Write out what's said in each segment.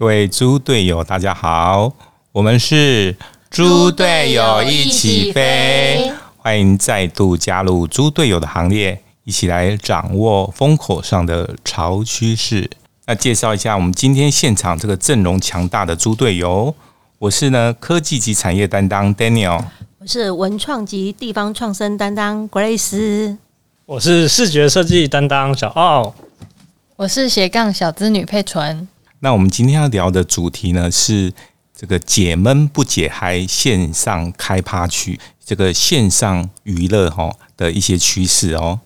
各位猪队友，大家好，我们是猪队友一起飞，欢迎再度加入猪队友的行列，一起来掌握风口上的潮趋势。那介绍一下我们今天现场这个阵容强大的猪队友，我是呢科技及产业担当 Daniel，我是文创及地方创生担当 Grace，我是视觉设计担当小奥，我是斜杠小资女佩纯。那我们今天要聊的主题呢是这个解闷不解嗨线上开趴区，这个线上娱乐哈的一些趋势哦。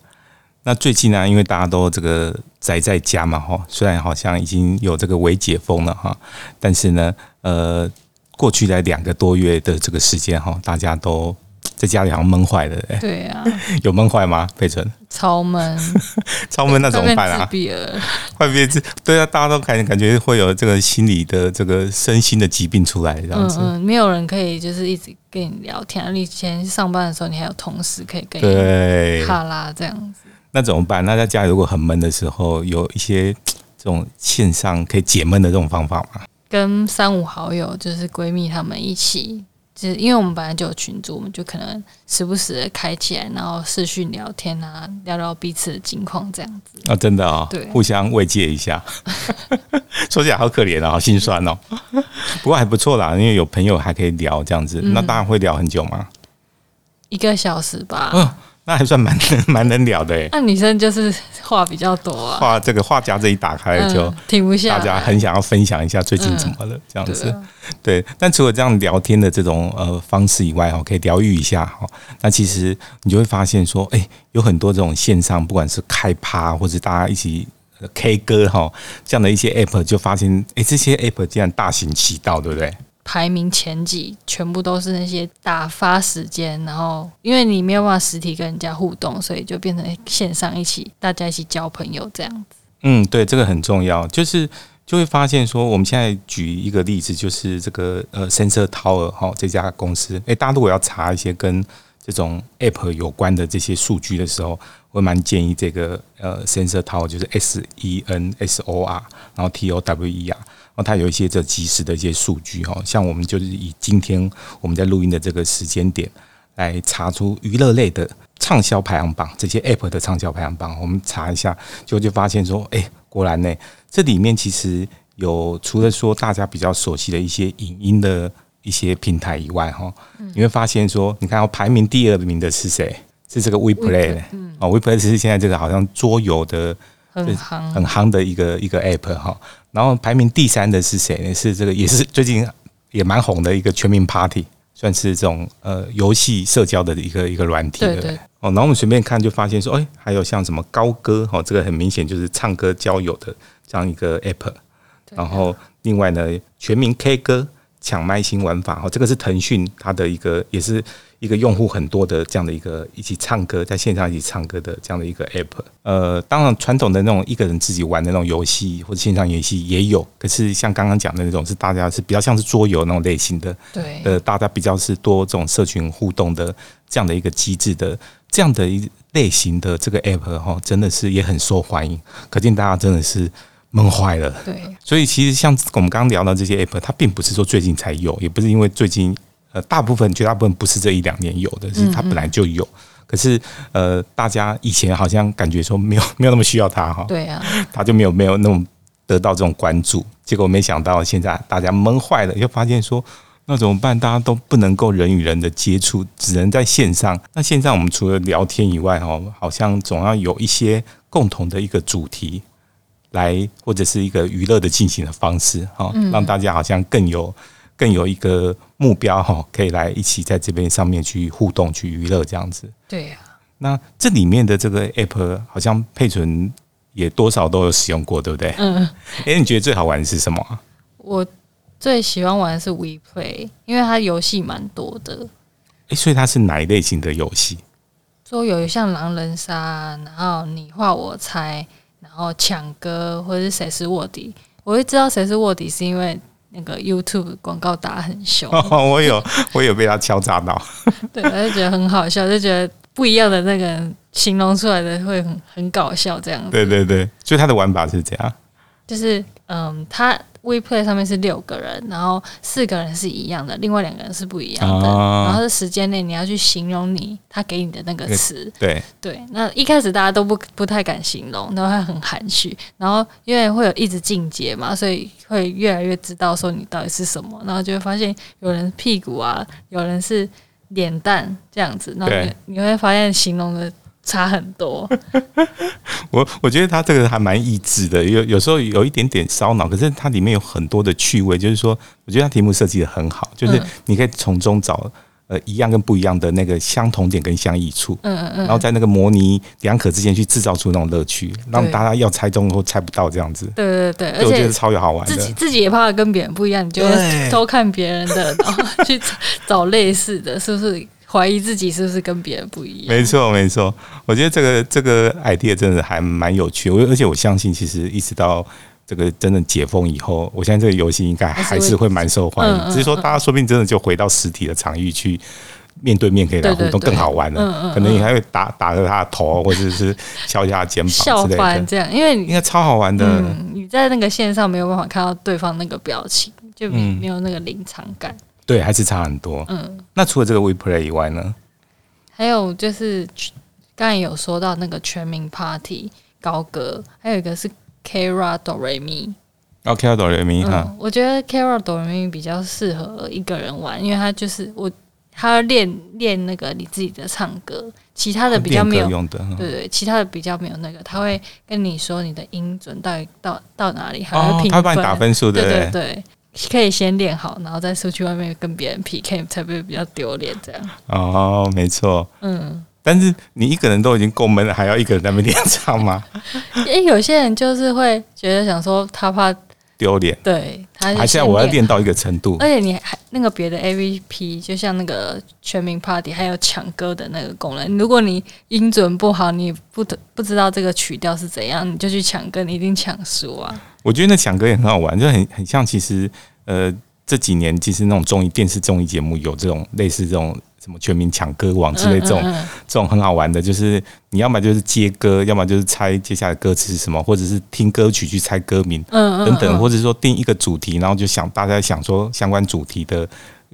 那最近呢，因为大家都这个宅在家嘛哈，虽然好像已经有这个微解封了哈，但是呢，呃，过去在两个多月的这个时间哈，大家都。在家里好像闷坏了，哎，对啊，有闷坏吗？佩纯，超闷，超闷，那怎么办啊？自闭了，快变自，对啊，大家都感感觉会有这个心理的这个身心的疾病出来，这样子，嗯嗯，没有人可以就是一直跟你聊天。你以前上班的时候，你还有同事可以跟你对哈拉这样子，那怎么办？那在家里如果很闷的时候，有一些 这种线上可以解闷的这种方法吗？跟三五好友，就是闺蜜她们一起。就是因为我们本来就有群组，我们就可能时不时的开起来，然后视讯聊天啊，聊聊彼此的近况这样子啊，真的哦，对，互相慰藉一下。说起来好可怜啊，好心酸哦。不过还不错啦，因为有朋友还可以聊这样子。那当然会聊很久吗？一个小时吧。那还算蛮蛮能聊的哎。那女生就是话比较多啊，话这个话匣子一打开就停不下，大家很想要分享一下最近怎么了这样子。对，但除了这样聊天的这种呃方式以外哈，可以疗愈一下哈。那其实你就会发现说，哎，有很多这种线上，不管是开趴或者大家一起 K 歌哈，这样的一些 App，就发现哎，这些 App 竟然大行其道，对不对？排名前几全部都是那些打发时间，然后因为你没有办法实体跟人家互动，所以就变成线上一起大家一起交朋友这样子。嗯，对，这个很重要，就是就会发现说，我们现在举一个例子，就是这个呃，Sensor Tower 哈这家公司，诶，大家如果要查一些跟这种 App 有关的这些数据的时候，我蛮建议这个呃，Sensor Tower 就是 S E N S O R，然后 T O W E R。然后它有一些这及时的一些数据哈，像我们就是以今天我们在录音的这个时间点来查出娱乐类的畅销排行榜，这些 App 的畅销排行榜，我们查一下，就就发现说，哎，果然呢，这里面其实有除了说大家比较熟悉的一些影音的一些平台以外，哈，你会发现说，你看排名第二名的是谁？是这个 WePlay，哦，WePlay 是现在这个好像桌游的很夯很夯的一个一个 App 哈。然后排名第三的是谁呢？是这个也是最近也蛮红的一个全民 Party，算是这种呃游戏社交的一个一个软体。对对。哦，然后我们随便看就发现说，哎，还有像什么高歌，哦，这个很明显就是唱歌交友的这样一个 App。然后另外呢，全民 K 歌抢麦新玩法，哦，这个是腾讯它的一个也是。一个用户很多的这样的一个一起唱歌，在线上一起唱歌的这样的一个 app，呃，当然传统的那种一个人自己玩的那种游戏或者线上游戏也有，可是像刚刚讲的那种是大家是比较像是桌游那种类型的，对，呃，大家比较是多这种社群互动的这样的一个机制的这样的一类型的这个 app 哈，真的是也很受欢迎，可见大家真的是闷坏了。对，所以其实像我们刚刚聊到这些 app，它并不是说最近才有，也不是因为最近。呃，大部分绝大部分不是这一两年有的，是它本来就有。可是，呃，大家以前好像感觉说没有 没有那么需要它哈，对啊，它就没有没有那种得到这种关注。结果没想到现在大家闷坏了，又发现说那怎么办？大家都不能够人与人的接触，只能在线上。那线上我们除了聊天以外，哈，好像总要有一些共同的一个主题来，或者是一个娱乐的进行的方式，哈，让大家好像更有。更有一个目标哈，可以来一起在这边上面去互动、去娱乐这样子。对呀，那这里面的这个 app 好像佩纯也多少都有使用过，对不对？嗯。哎，你觉得最好玩的是什么？我最喜欢玩的是 WePlay，因为它游戏蛮多的。哎，所以它是哪一类型的游戏？桌游像狼人杀，然后你画我猜，然后抢歌，或者是谁是卧底。我会知道谁是卧底，是因为。那个 YouTube 广告打很凶，我有我有被他敲诈到，对，我就觉得很好笑，就觉得不一样的那个形容出来的会很很搞笑这样子。对对对，所以他的玩法是这样，就是嗯，他 WePlay 上面是六个人，然后四个人是一样的，另外两个人是不一样的。啊然后是时间内你要去形容你他给你的那个词，对，对。那一开始大家都不不太敢形容，然后会很含蓄，然后因为会有一直进阶嘛，所以会越来越知道说你到底是什么，然后就会发现有人屁股啊，有人是脸蛋这样子，然后对你你会发现形容的差很多。我我觉得他这个还蛮益智的，有有时候有一点点烧脑，可是它里面有很多的趣味，就是说，我觉得它题目设计的很好，就是嗯你可以从中找呃一样跟不一样的那个相同点跟相异处，嗯嗯嗯然后在那个模拟两可之间去制造出那种乐趣，让大家要猜中或猜不到这样子。对对对，而对，我觉且得超有好玩自己的。自己也怕跟别人不一样，你就会偷看别人的，然后去找找类似的，是不是？怀疑自己是不是跟别人不一样？没错，没错，我觉得这个这个 idea 真的还蛮有趣，我而且我相信，其实一直到这个真的解封以后，我相信这个游戏应该还是会蛮受欢迎。嗯嗯只是说，大家说不定真的就回到实体的场域去面对面可以来互动，更好玩了。嗯嗯可能你还会打打着他的头，或者是敲一下肩膀笑之类的，翻这样，因为你应该超好玩的。嗯，你在那个线上没有办法看到对方那个表情，就没有那个临场感。对，还是差很多。嗯，那除了这个 WePlay 以外呢？还有就是刚才有说到那个全民 Party 高歌，还有一个是 Kara Do Re Mi。OK，哆来咪哈，嗯，我觉得 Kara Do Re Mi 比较适合一个人玩，因为他就是我，他要练练那个你自己的唱歌，其他的比较没有用的。嗯对对，其他的比较没有那个，他会跟你说你的音准到底到到哪里，还会哦，评他会帮你打分。数，对对对，可以先练好，然后再出去外面跟别人 PK，才不会比较丢脸。这样，哦，没错。嗯，但是你一个人都已经够闷了，还要一个人在那边练唱吗？诶，有些人就是会觉得想说他怕丢脸。对还是要我要练到一个程度而且你还那个别的 AVP，就像那个全民 Party，还有抢歌的那个功能。如果你音准不好，你不得不知道这个曲调是怎样，你就去抢歌，你一定抢输啊。我觉得那抢歌也很好玩，就很很像其实呃这几年其实那种综艺电视综艺节目有这种类似这种什么全民抢歌王之类这种、嗯嗯嗯这种很好玩的，就是你要么就是接歌，要么就是猜接下来歌词是什么，或者是听歌曲去猜歌名嗯嗯等等，嗯或者说定一个主题，然后就想大家想说相关主题的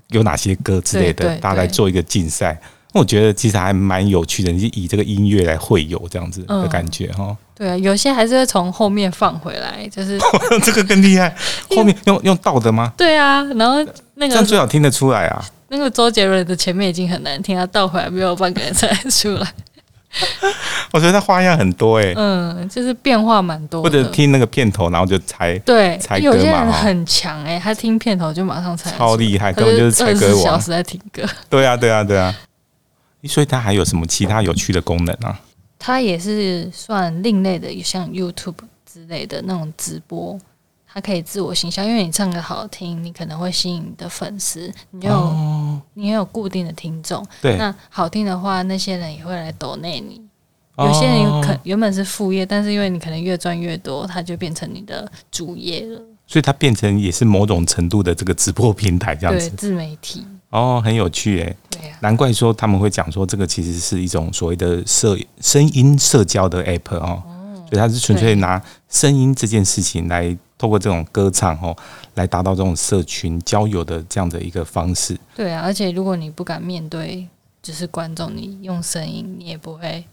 有哪些歌之类的，大家来做一个竞赛。那我觉得其实还蛮有趣的，以这个音乐来会友这样子的嗯感觉哈。对啊，有些还是会从后面放回来，就是 这个更厉害，后面用用倒的吗？对啊，然后那个这样个最好听得出来啊！那个周杰伦的前面已经很难听，他倒回来没有半个人猜出来。我觉得他花样很多哎、嗯，就是变化蛮多。或者听那个片头，然后就猜，对猜，歌有些人很强哎、他听片头就马上猜超厉害，根本就是猜歌王。小时在听歌。对啊，对啊，对啊。所以它还有什么其他有趣的功能啊？它也是算另类的，像 YouTube 之类的那种直播，它可以自我行销，因为你唱歌好听，你可能会吸引你的粉丝，你有、哦，你也有固定的听众。对，那好听的话，那些人也会来抖内你。有些人哦可原本是副业，但是因为你可能越赚越多，它就变成你的主业了。所以它变成也是某种程度的这个直播平台这样对，子。自媒体。哦，很有趣哎，对呀、难怪说他们会讲说这个其实是一种所谓的社声音社交的 app 哦，所以它是纯粹拿声音这件事情来透过这种歌唱哦，来达到这种社群交友的这样的一个方式。对啊，而且如果你不敢面对就是观众，你用声音，你也不会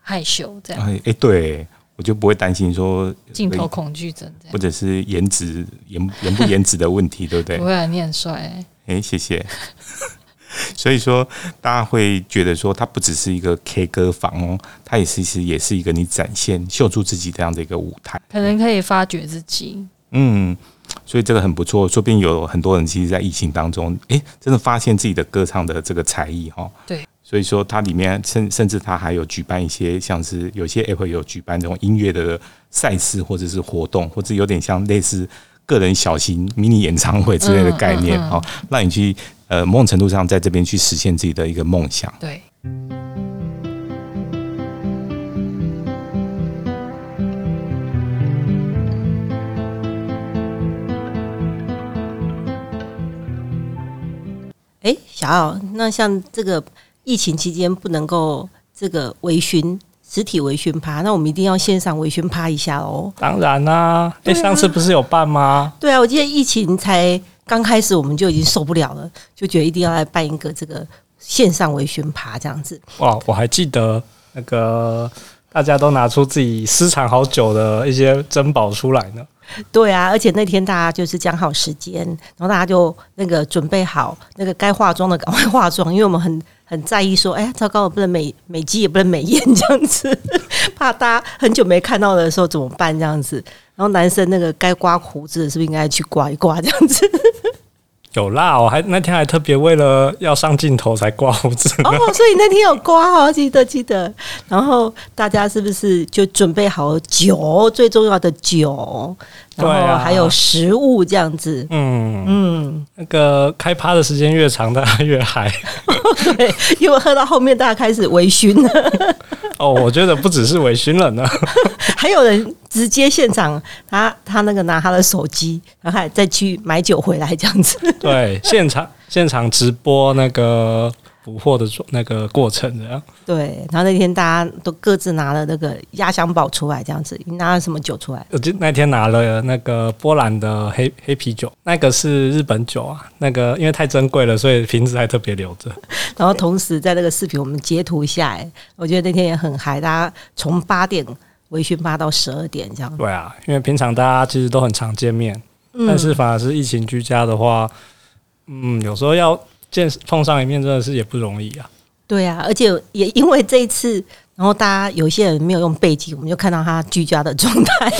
害羞这样。哎哎，对我就不会担心说镜头恐惧症或。者是颜值颜颜不颜值的问题，对不对不？会啊，你很帅、欸。哎，谢谢。所以说，大家会觉得说，它不只是一个 K 歌房哦，它也其实也是一个你展现、秀出自己这样的一个舞台。可能可以发掘自己。嗯，所以这个很不错。说不定有很多人其实，在疫情当中，诶，真的发现自己的歌唱的这个才艺哈、哦。对。所以说，它里面甚甚至它还有举办一些像是有些 app 有举办这种音乐的赛事或者是活动，或者有点像类似个人小型迷你演唱会之类的概念嗯嗯嗯哦，让你去呃某种程度上在这边去实现自己的一个梦想。对，哎，小奥，那像这个疫情期间不能够这个微醺，实体微醺趴，那我们一定要线上微醺趴一下哦。当然啦、哎、上次不是有办吗？对啊，我记得疫情才刚开始，我们就已经受不了了，就觉得一定要来办一个这个线上微醺趴这样子。哇，我还记得那个大家都拿出自己私藏好久的一些珍宝出来呢。对啊，而且那天大家就是讲好时间，然后大家就那个准备好那个该化妆的赶快化妆，因为我们很很在意说，哎，糟糕，我不能美美肌也不能美颜 这样子，怕大家很久没看到的时候怎么办这样子。然后男生那个该刮胡子是不是应该去刮一刮这样子？有啦，我还那天还特别为了要上镜头才刮胡子。哦，所以那天有刮哦，记得记得。然后大家是不是就准备好酒，最重要的酒，然后还有食物这样子？嗯，嗯，那个开趴的时间越长，大家越嗨。对，因为喝到后面大家开始微醺了，哦，我觉得不只是微醺了呢。还有人直接现场，他他那个拿他的手机，然后还再去买酒回来这样子。对，现场现场直播那个捕获的那个过程，这样。对，然后那天大家都各自拿了那个压箱宝出来，这样子。你拿了什么酒出来？我就那天拿了那个波兰的黑黑啤酒，那个是日本酒啊，那个因为太珍贵了，所以瓶子还特别留着。然后同时在那个视频我们截图下来，我觉得那天也很嗨，大家从八点微醺八到十二点这样。对啊，因为平常大家其实都很常见面，嗯但是反而是疫情居家的话，嗯，有时候要见碰上一面真的是也不容易啊。对啊，而且也因为这一次，然后大家有些人没有用背景，我们就看到他居家的状态，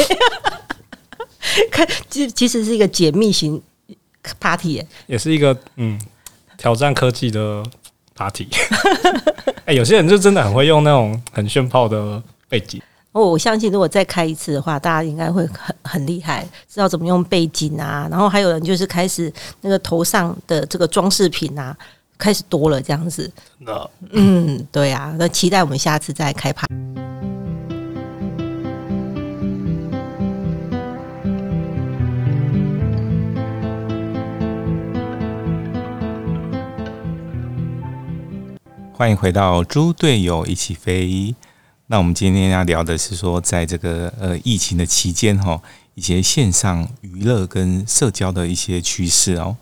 看 其其实是一个解密型 party，耶也是一个嗯挑战科技的 party。哎、有些人就真的很会用那种很炫炮的背景。哦，我相信如果再开一次的话，大家应该会很很厉害，知道怎么用背景啊。然后还有人就是开始那个头上的这个装饰品啊，开始多了这样子。那嗯，对啊，那期待我们下次再开趴。欢迎回到猪队友一起飞。那我们今天要聊的是说，在这个呃疫情的期间哈，一些线上娱乐跟社交的一些趋势哦。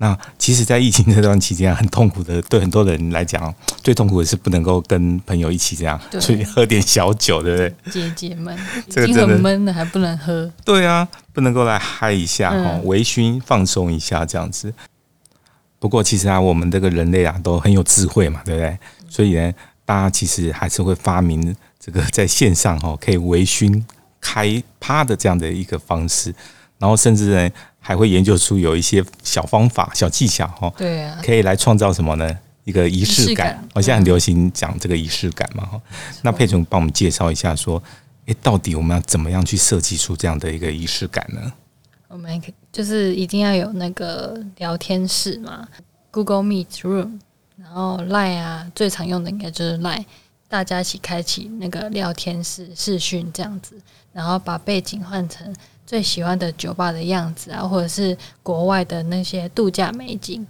那其实，在疫情这段期间、啊、很痛苦的，对很多人来讲，最痛苦的是不能够跟朋友一起这样去喝点小酒，对不对？解解闷已经 这个很闷了，还不能喝。对啊，不能够来嗨一下哈，嗯微醺放松一下这样子。不过其实啊，我们这个人类啊都很有智慧嘛，对不对？所以呢，大家其实还是会发明这个在线上哈可以微醺开趴的这样的一个方式，然后甚至呢还会研究出有一些小方法、小技巧哈，对啊，可以来创造什么呢？一个仪式感现在很流行讲这个仪式感嘛哈。那佩总帮我们介绍一下说，诶，到底我们要怎么样去设计出这样的一个仪式感呢？我们可就是一定要有那个聊天室嘛，Google Meet Room，然后 Line 啊，最常用的应该就是 Line，大家一起开启那个聊天室视讯这样子，然后把背景换成最喜欢的酒吧的样子啊，或者是国外的那些度假美景。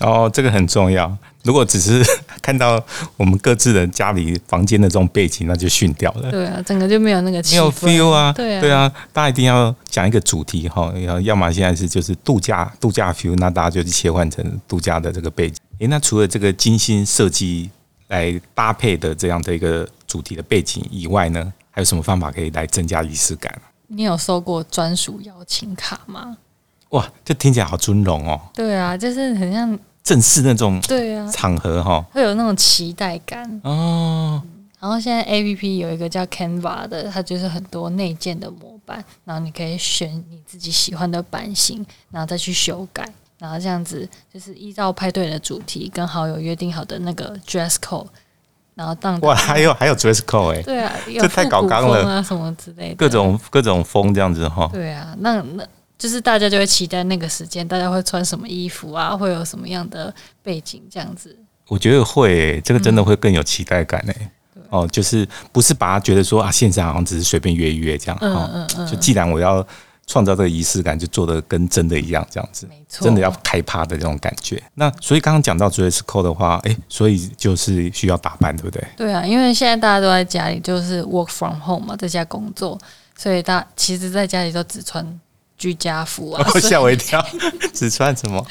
哦，这个很重要。如果只是看到我们各自的家里房间的这种背景，那就训掉了。对啊，整个就没有那个没有 feel 啊，对啊，对啊，大家一定要讲一个主题哈，要要么现在是就是度假度假 feel，那大家就切换成度假的这个背景。诶，那除了这个精心设计来搭配的这样的一个主题的背景以外呢，还有什么方法可以来增加仪式感？你有收过专属邀请卡吗？哇，这听起来好尊荣哦，对啊，就是很像，正式那种对啊，场合哈。会有那种期待感。哦，然后现在 A P P 有一个叫 Canva 的，它就是很多内建的模板，然后你可以选你自己喜欢的版型，然后再去修改，然后这样子就是依照派对的主题跟好友约定好的那个 dress code，然后当哇，还有还有 dress code 哎、对啊，有这太搞纲了。啊什么之类的，各种各种风这样子哈。对啊，那那就是大家就会期待那个时间，大家会穿什么衣服啊，会有什么样的背景这样子。我觉得会、欸，这个真的会更有期待感哎、嗯哦，就是不是把它觉得说啊，线上好像只是随便约一约这样嗯哦，嗯嗯，就既然我要创造这个仪式感，就做的跟真的一样，这样子。没错，真的要开趴的这种感觉。那所以刚刚讲到 dress code 的话，诶，所以就是需要打扮，对不对？对啊，因为现在大家都在家里，就是 work from home 嘛，在家工作，所以大其实在家里都只穿居家服啊。吓我一跳，只穿什么？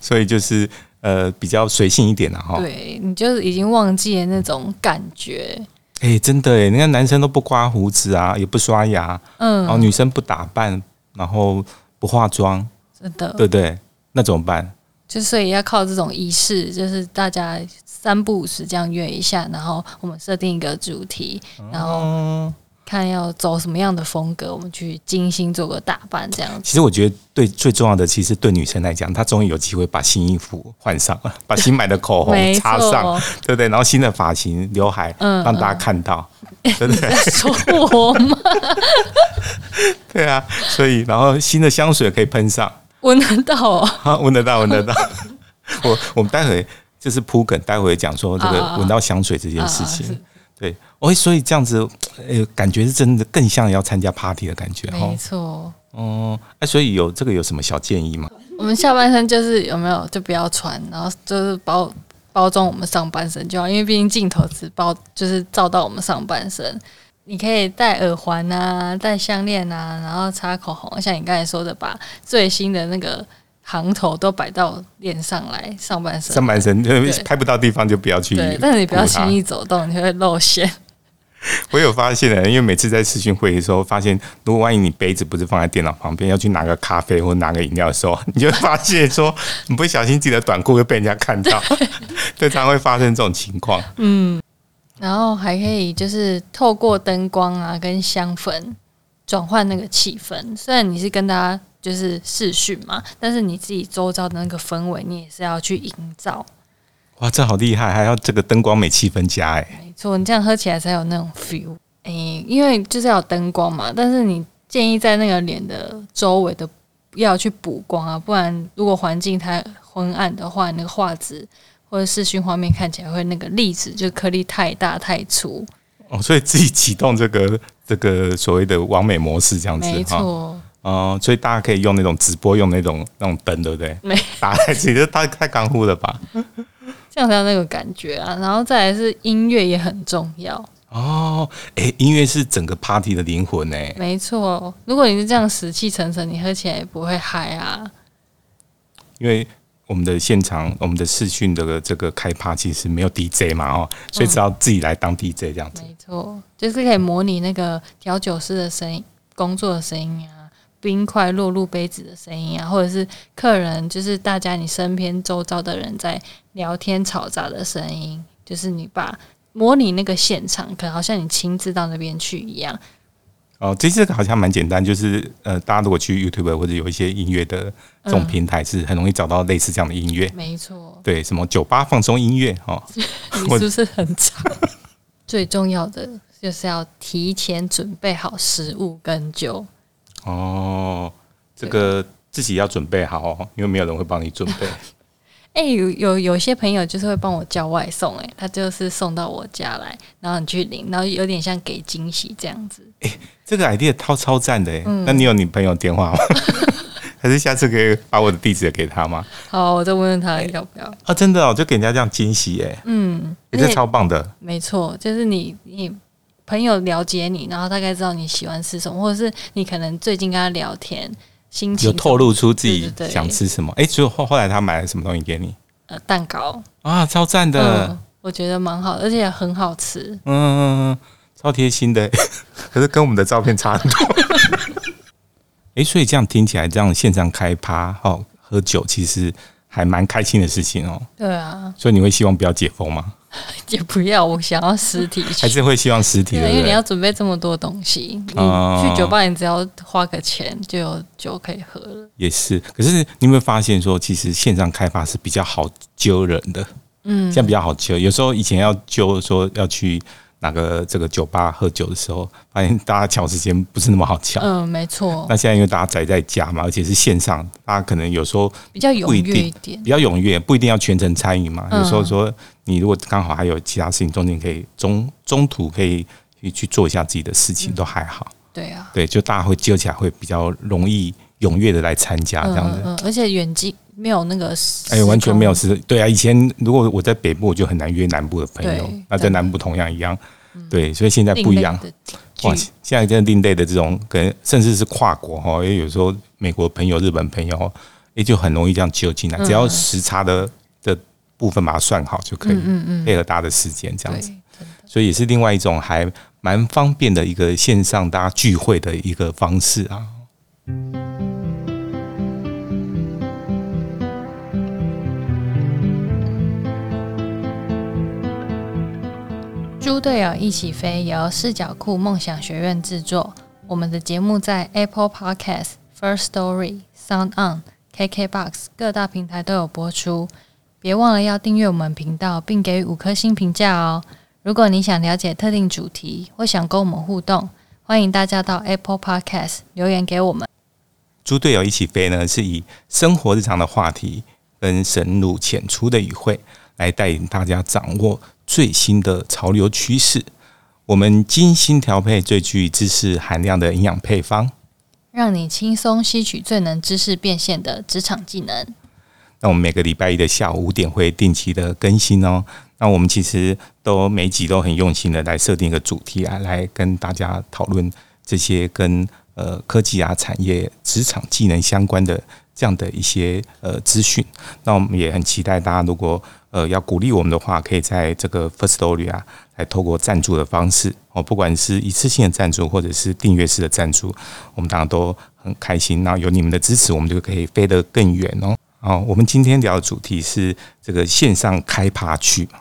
所以就是呃比较随性一点了哈。对你就是已经忘记了那种感觉，诶，真的哎，你看男生都不刮胡子啊，也不刷牙，嗯，然后女生不打扮，然后不化妆，真的，对不对？那怎么办？就所以要靠这种仪式，就是大家三不五时这样约一下，然后我们设定一个主题，然后嗯，看要走什么样的风格，我们去精心做个打扮，这样子。其实我觉得对最重要的，其实对女生来讲，她终于有机会把新衣服换上了，把新买的口红 擦上，错，对不对？然后新的发型、刘海，嗯让大家看到，对不对？说我吗？对啊，所以然后新的香水可以喷上，闻得到哦。啊，闻得到，闻得到。我我们待会就是铺梗，待会讲说这个闻到香水这件事啊情是。对，哦，所以这样子，呃，感觉是真的更像要参加 party 的感觉没哦。错，哦，哎，所以有这个有什么小建议吗？我们下半身就是有没有就不要穿，然后就是包包装我们上半身就好，因为毕竟镜头只包就是照到我们上半身。你可以戴耳环啊，戴项链啊，然后擦口红，像你刚才说的，把最新的那个行头都摆到脸上来，上半身。上半身对拍不到地方就不要去。对，但是你不要轻易。走动，你会露馅。我有发现的，因为每次在视讯会议的时候，发现如果万一你杯子不是放在电脑旁边，要去拿个咖啡或拿个饮料的时候，你就会发现说，你不小心自己的短裤会被人家看到，对，常常会发生这种情况。嗯然后还可以就是透过灯光啊跟香氛转换那个气氛。虽然你是跟大家就是视讯嘛，但是你自己周遭的那个氛围，你也是要去营造。哇，这好厉害，还要这个灯光美气氛佳哎。没错，你这样喝起来才有那种 feel。哎，因为就是要有灯光嘛，但是你建议在那个脸的周围的要去补光啊，不然如果环境太昏暗的话，那个画质或者视讯画面看起来会那个粒子就颗粒太大太粗。哦，所以自己启动这个这个所谓的完美模式这样子没哈。错，哦，所以大家可以用那种直播用那种那种灯，对不对？没打在自己，这太太干乎了吧？这样才有那个感觉啊。然后再来是音乐也很重要，哦，哎，音乐是整个 party 的灵魂呢。没错。如果你是这样死气沉沉，你喝起来也不会嗨啊。因为我们的现场，我们的视讯的这个开趴其实没有 DJ 嘛，哦，所以只要自己来当 DJ 这样子。没错，就是可以模拟那个调酒师的声音、工作的声音啊，冰块落入杯子的声音啊，或者是客人，就是大家你身边周遭的人在聊天吵杂的声音，就是你把模拟那个现场，可能好像你亲自到那边去一样。哦，其实这个好像蛮简单，就是呃，大家如果去 YouTube 或者有一些音乐的这种平台，是很容易找到类似这样的音乐。没错，对，什么酒吧放松音乐哦，你是不是很长？最重要的就是要提前准备好食物跟酒。哦，这个自己要准备好哦，因为没有人会帮你准备。哎、有有有些朋友就是会帮我叫外送、哎，他就是送到我家来，然后你去领，然后有点像给惊喜这样子。这个 idea 超超赞的哎，嗯那你有你朋友电话吗？还是下次可以把我的地址也给他吗？好，我再问问他要不要。啊，真的哦，就给人家这样惊喜哎，嗯，也是超棒的。没错，就是你你朋友了解你，然后大概知道你喜欢吃什么，或者是你可能最近跟他聊天，心情有透露出自己想吃什么？哎、所以后后来他买了什么东西给你呃蛋糕，啊？超赞的，嗯，我觉得蛮好，而且很好吃。嗯，超贴心的。可是跟我们的照片差很多。哎、所以这样听起来，这样线上开趴哦，喝酒其实还蛮开心的事情哦。对啊，所以你会希望不要解封吗？也不要，我想要实体 还是会希望实体的？因为你要准备这么多东西，你哦去酒吧你只要花个钱就有酒可以喝了。也是。可是你有没有发现说，其实线上开发是比较好揪人的？嗯现在比较好揪。有时候以前要揪说要去哪个这个酒吧喝酒的时候，发现大家抢时间不是那么好抢。嗯，没错那，现在因为大家宅在家嘛，而且是线上，大家可能有时候比较踊跃一点。比较踊跃，不一定要全程参与嘛。嗯有时候说你如果刚好还有其他事情，中间可以中中途可以去去做一下自己的事情，都还好。对啊，对，就大家会揪起来会比较容易踊跃的来参加这样。子。嗯，而且远近没有那个时哎，完全没有时是，对啊，以前如果我在北部，我就很难约南部的朋友对，那在南部同样一样，对，所以现在不一样。哇，聚现在真的另类的这种，跟甚至是跨国哈，因为有时候美国朋友、日本朋友，也就很容易这样揪进来，只要时差的的部分把它算好就可以，嗯嗯，配合大家的时间这样，子，所以也是另外一种还蛮方便的一个线上大家聚会的一个方式啊。猪队友一起飞由视角库梦想学院制作。我们的节目在 Apple Podcast、First Story、Sound On、KKBox 各大平台都有播出。别忘了要订阅我们频道，并给予五颗星评价哦。如果你想了解特定主题或想跟我们互动，欢迎大家到 Apple Podcast 留言给我们。猪队友一起飞呢，是以生活日常的话题跟深入浅出的语汇，来带领大家掌握最新的潮流趋势。我们精心调配最具知识含量的营养配方。让你轻松吸取最能知识变现的职场技能。那我们每个礼拜一的下午五点会定期的更新哦。那我们其实都每集都很用心的来设定一个主题啊，来跟大家讨论这些跟呃科技啊、产业、职场技能相关的这样的一些呃资讯。那我们也很期待大家如果呃要鼓励我们的话，可以在这个 First Story 啊，来透过赞助的方式哦，不管是一次性的赞助或者是订阅式的赞助，我们当然都很开心。那有你们的支持，我们就可以飞得更远哦。哦，我们今天聊的主题是这个线上开趴区哈。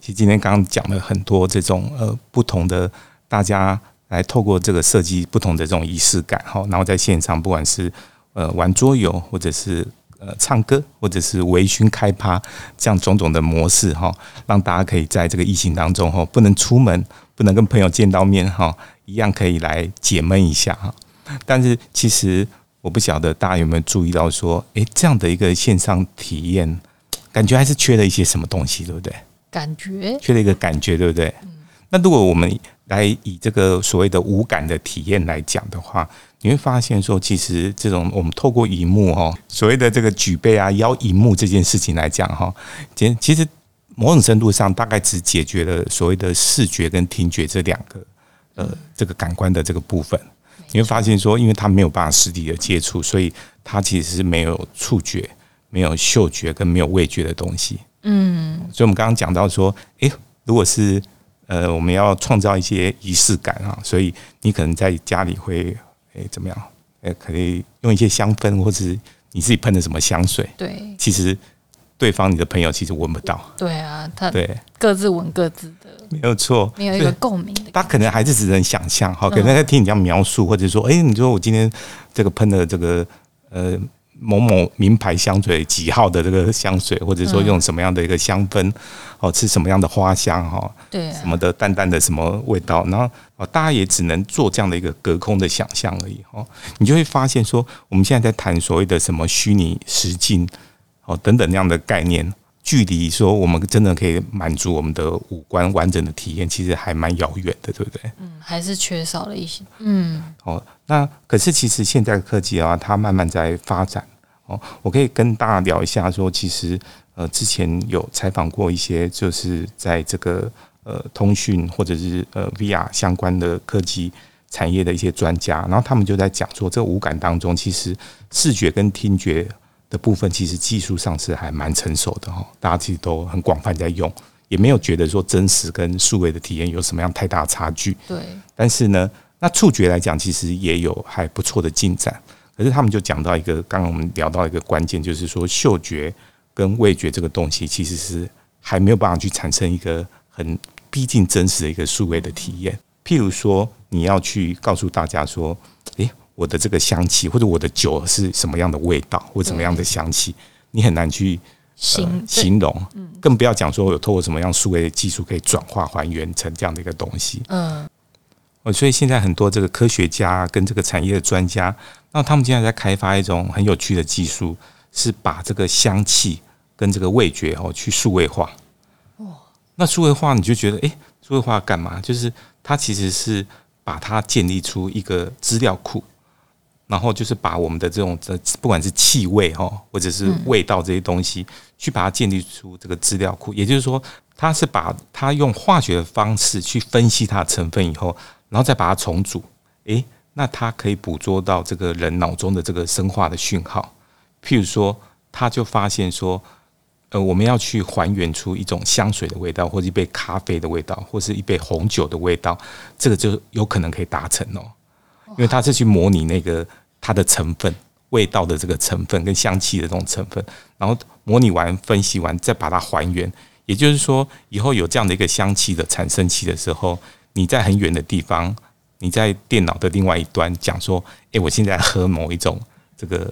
其实今天刚刚讲了很多这种呃不同的，大家来透过这个设计不同的这种仪式感哈，然后在线上不管是呃玩桌游，或者是呃唱歌，或者是微醺开趴这样种种的模式哈，让大家可以在这个疫情当中哈，不能出门，不能跟朋友见到面哈，一样可以来解闷一下哈。但是其实我不晓得大家有没有注意到说，诶，这样的一个线上体验，感觉还是缺了一些什么东西，对不对？感觉缺了一个感觉，对不对？那如果我们来以这个所谓的无感的体验来讲的话，你会发现说，其实这种我们透过荧幕哈，所谓的这个举杯啊、邀荧幕这件事情来讲哈，其其实某种程度上大概只解决了所谓的视觉跟听觉这两个呃这个感官的这个部分。你会发现说，因为他没有办法实体的接触，所以他其实是没有触觉、没有嗅觉跟没有味觉的东西。嗯，所以我们刚刚讲到说，诶，如果是呃我们要创造一些仪式感啊，所以你可能在家里会诶怎么样？诶，可以用一些香氛，或者是你自己喷的什么香水，对其实对方你的朋友其实闻不到，对啊，他对，各自闻各自的，没有错，没有一个共鸣的。他可能还是只能想象，哈，可能在听你这样描述，或者说，哎、你说我今天这个喷的这个呃某某名牌香水几号的这个香水，或者说用什么样的一个香氛，哦，吃什么样的花香，哈，对啊。什，么的淡淡的什么味道，然后哦，大家也只能做这样的一个隔空的想象而已，哦，你就会发现说，我们现在在谈所谓的什么虚拟实境，哦等等那样的概念。距离说我们真的可以满足我们的五官完整的体验，其实还蛮遥远的，对不对？嗯，还是缺少了一些。嗯，哦，那可是其实现在的科技啊，它慢慢在发展。哦，我可以跟大家聊一下说，其实呃，之前有采访过一些，就是在这个呃通讯或者是呃 VR 相关的科技产业的一些专家，然后他们就在讲说，这个五感当中，其实视觉跟听觉的部分，其实技术上是还蛮成熟的哈，大家其实都很广泛在用，也没有觉得说真实跟数位的体验有什么样太大的差距。对，但是呢，那触觉来讲，其实也有还不错的进展。可是他们就讲到一个，刚刚我们聊到一个关键，就是说嗅觉跟味觉这个东西，其实是还没有办法去产生一个很逼近真实的一个数位的体验。譬如说，你要去告诉大家说，诶，我的这个香气或者我的酒是什么样的味道或什么样的香气，你很难去形呃、形容，更不要讲说有透过什么样数位的技术可以转化还原成这样的一个东西。嗯，哦，所以现在很多这个科学家跟这个产业的专家，那他们现在在开发一种很有趣的技术，是把这个香气跟这个味觉哦去数位化。哦，那数位化你就觉得，诶，数位化干嘛？就是它其实是把它建立出一个资料库，然后就是把我们的这种这不管是气味哈，或者是味道这些东西，去把它建立出这个资料库。也就是说，它是把它用化学的方式去分析它的成分以后，然后再把它重组。诶，那它可以捕捉到这个人脑中的这个生化的讯号。譬如说，他就发现说，呃，我们要去还原出一种香水的味道，或者一杯咖啡的味道，或是一杯红酒的味道，这个就有可能可以达成哦。因为它是去模拟那个它的成分、味道的这个成分跟香气的这种成分，然后模拟完、分析完，再把它还原。也就是说，以后有这样的一个香气的产生器的时候，你在很远的地方，你在电脑的另外一端讲说：“诶，我现在喝某一种这个。”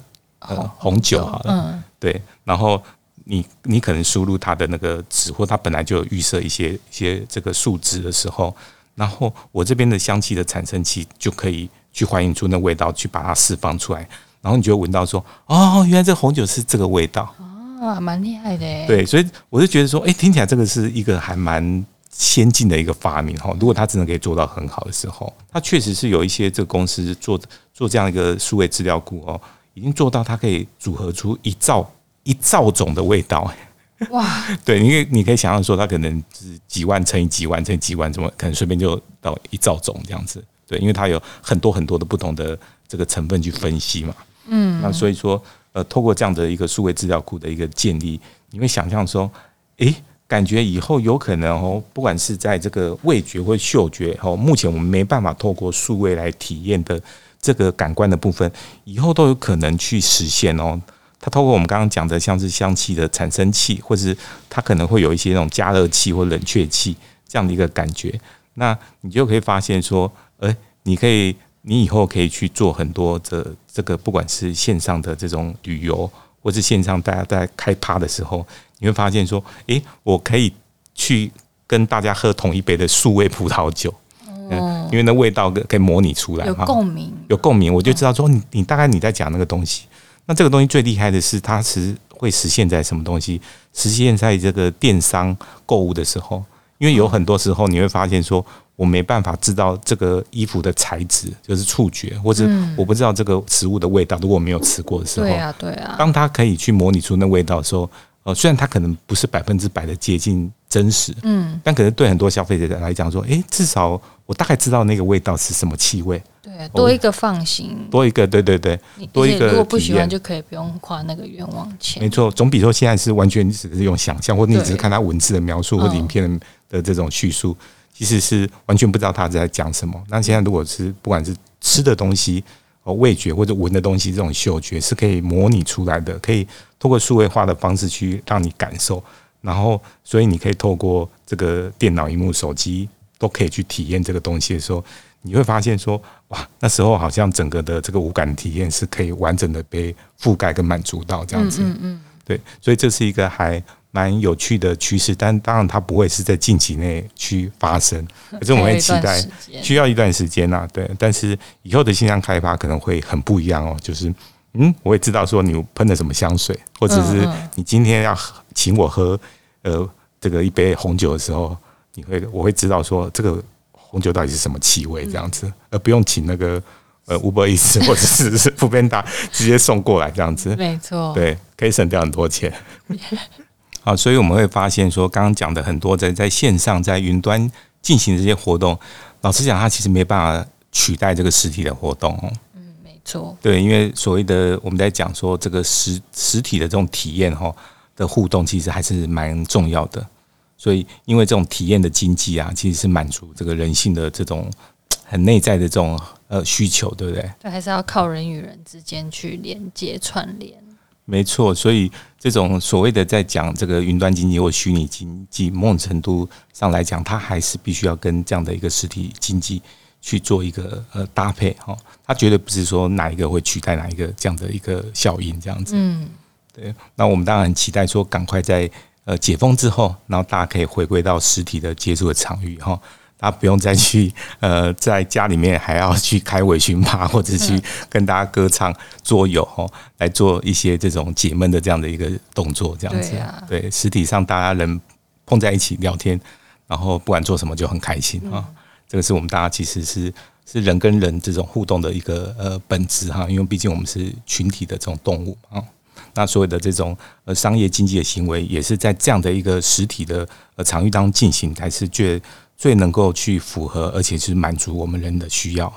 呃，红酒好了，对，然后你你可能输入它的那个值，或它本来就有预设一些一些这个数值的时候，然后我这边的香气的产生器就可以去还原出那味道，去把它释放出来，然后你就闻到说，哦，原来这红酒是这个味道，啊，蛮厉害的，对，所以我就觉得说，哎，听起来这个是一个还蛮先进的一个发明哈。如果它真的可以做到很好的时候，它确实是有一些这个公司做做这样一个数位资料库哦。已经做到，它可以组合出一兆一兆种的味道。哇！对，因为你可以想象说，它可能是几万乘以几万乘以几万，怎么可能随便就到一兆种这样子？对，因为它有很多很多的不同的这个成分去分析嘛。嗯。那所以说，呃，透过这样的一个数位资料库的一个建立，你会想象说，诶，感觉以后有可能哦，不管是在这个味觉或嗅觉哦，目前我们没办法透过数位来体验的。这个感官的部分，以后都有可能去实现哦。它透过我们刚刚讲的，像是香气的产生器，或是它可能会有一些那种加热器或冷却器这样的一个感觉。那你就可以发现说，诶，你可以，你以后可以去做很多的这个，不管是线上的这种旅游，或是线上大家在开趴的时候，你会发现说，诶，我可以去跟大家喝同一杯的数位葡萄酒。嗯，因为那味道可以模拟出来，有共鸣，有共鸣，我就知道说你你大概你在讲那个东西。那这个东西最厉害的是，它是会实现在什么东西？实现在这个电商购物的时候，因为有很多时候你会发现说，我没办法知道这个衣服的材质，就是触觉，或者我不知道这个食物的味道，如果没有吃过的时候，对啊，对啊。当它可以去模拟出那味道的时候。呃，虽然它可能不是百分之百的接近真实，嗯，但可能对很多消费者来讲说，哎，至少我大概知道那个味道是什么气味，对，多一个放心，多一个，对对对，多一个。如果不喜欢，就可以不用花那个冤枉钱。没错，总比说现在是完全只是用想象，或者你只是看他文字的描述或者影片的这种叙述，其实是完全不知道他在讲什么。那现在如果是不管是吃的东西。哦，味觉或者闻的东西，这种嗅觉是可以模拟出来的，可以通过数位化的方式去让你感受。然后，所以你可以透过这个电脑荧幕、手机都可以去体验这个东西的时候，你会发现说，哇，那时候好像整个的这个五感体验是可以完整的被覆盖跟满足到这样子。嗯嗯。对，所以这是一个还。蛮有趣的趋势，但当然它不会是在近期内去发生，可是我们会期待需要一段时间呐。对，但是以后的新疆开发可能会很不一样哦。就是，嗯，我也知道说你喷了什么香水，或者是你今天要请我喝呃这个一杯红酒的时候，你会我会知道说这个红酒到底是什么气味这样子，而不用请那个呃五百意思或者是副边达直接送过来这样子。没错，对，可以省掉很多钱。好，所以我们会发现说，刚刚讲的很多在在线上、在云端进行这些活动，老实讲，它其实没办法取代这个实体的活动哦。嗯，没错。对，因为所谓的我们在讲说这个实实体的这种体验哈的互动，其实还是蛮重要的。所以，因为这种体验的经济啊，其实是满足这个人性的这种很内在的这种呃需求，对不对？对，还是要靠人与人之间去连接串联。没错，所以这种所谓的在讲这个云端经济或虚拟经济，某种程度上来讲，它还是必须要跟这样的一个实体经济去做一个呃搭配哈。它绝对不是说哪一个会取代哪一个这样的一个效应这样子。嗯，对。那我们当然很期待说，赶快在呃解封之后，然后大家可以回归到实体的接触的场域哈。他不用再去呃，在家里面还要去开微醺吧，或者去跟大家歌唱、桌游哦，来做一些这种解闷的这样的一个动作，这样子。对，实体上大家能碰在一起聊天，然后不管做什么就很开心啊。这个是我们大家其实是是人跟人这种互动的一个呃本质哈，因为毕竟我们是群体的这种动物啊。那所有的这种呃商业经济的行为，也是在这样的一个实体的呃场域当中进行，才是最最能够去符合，而且是满足我们人的需要。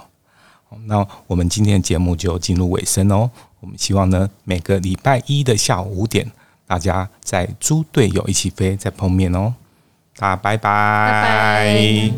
那我们今天的节目就进入尾声哦。我们希望呢，每个礼拜一的下午五点，大家在猪队友一起飞再碰面哦。大家。拜拜